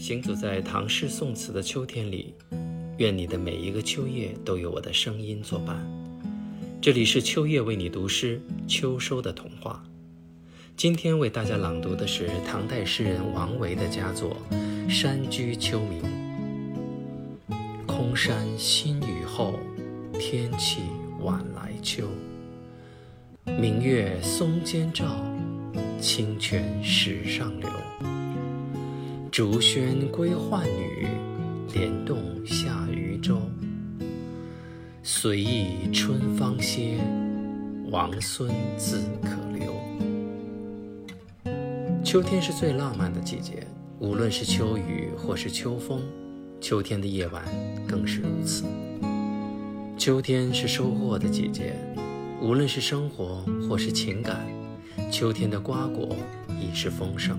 行走在唐诗宋词的秋天里，愿你的每一个秋夜都有我的声音作伴。这里是秋夜为你读诗，秋收的童话。今天为大家朗读的是唐代诗人王维的佳作《山居秋暝》。空山新雨后，天气晚来秋。明月松间照，清泉石上流。竹喧归浣女，莲动下渔舟。随意春芳歇，王孙自可留。秋天是最浪漫的季节，无论是秋雨或是秋风，秋天的夜晚更是如此。秋天是收获的季节，无论是生活或是情感，秋天的瓜果已是丰盛。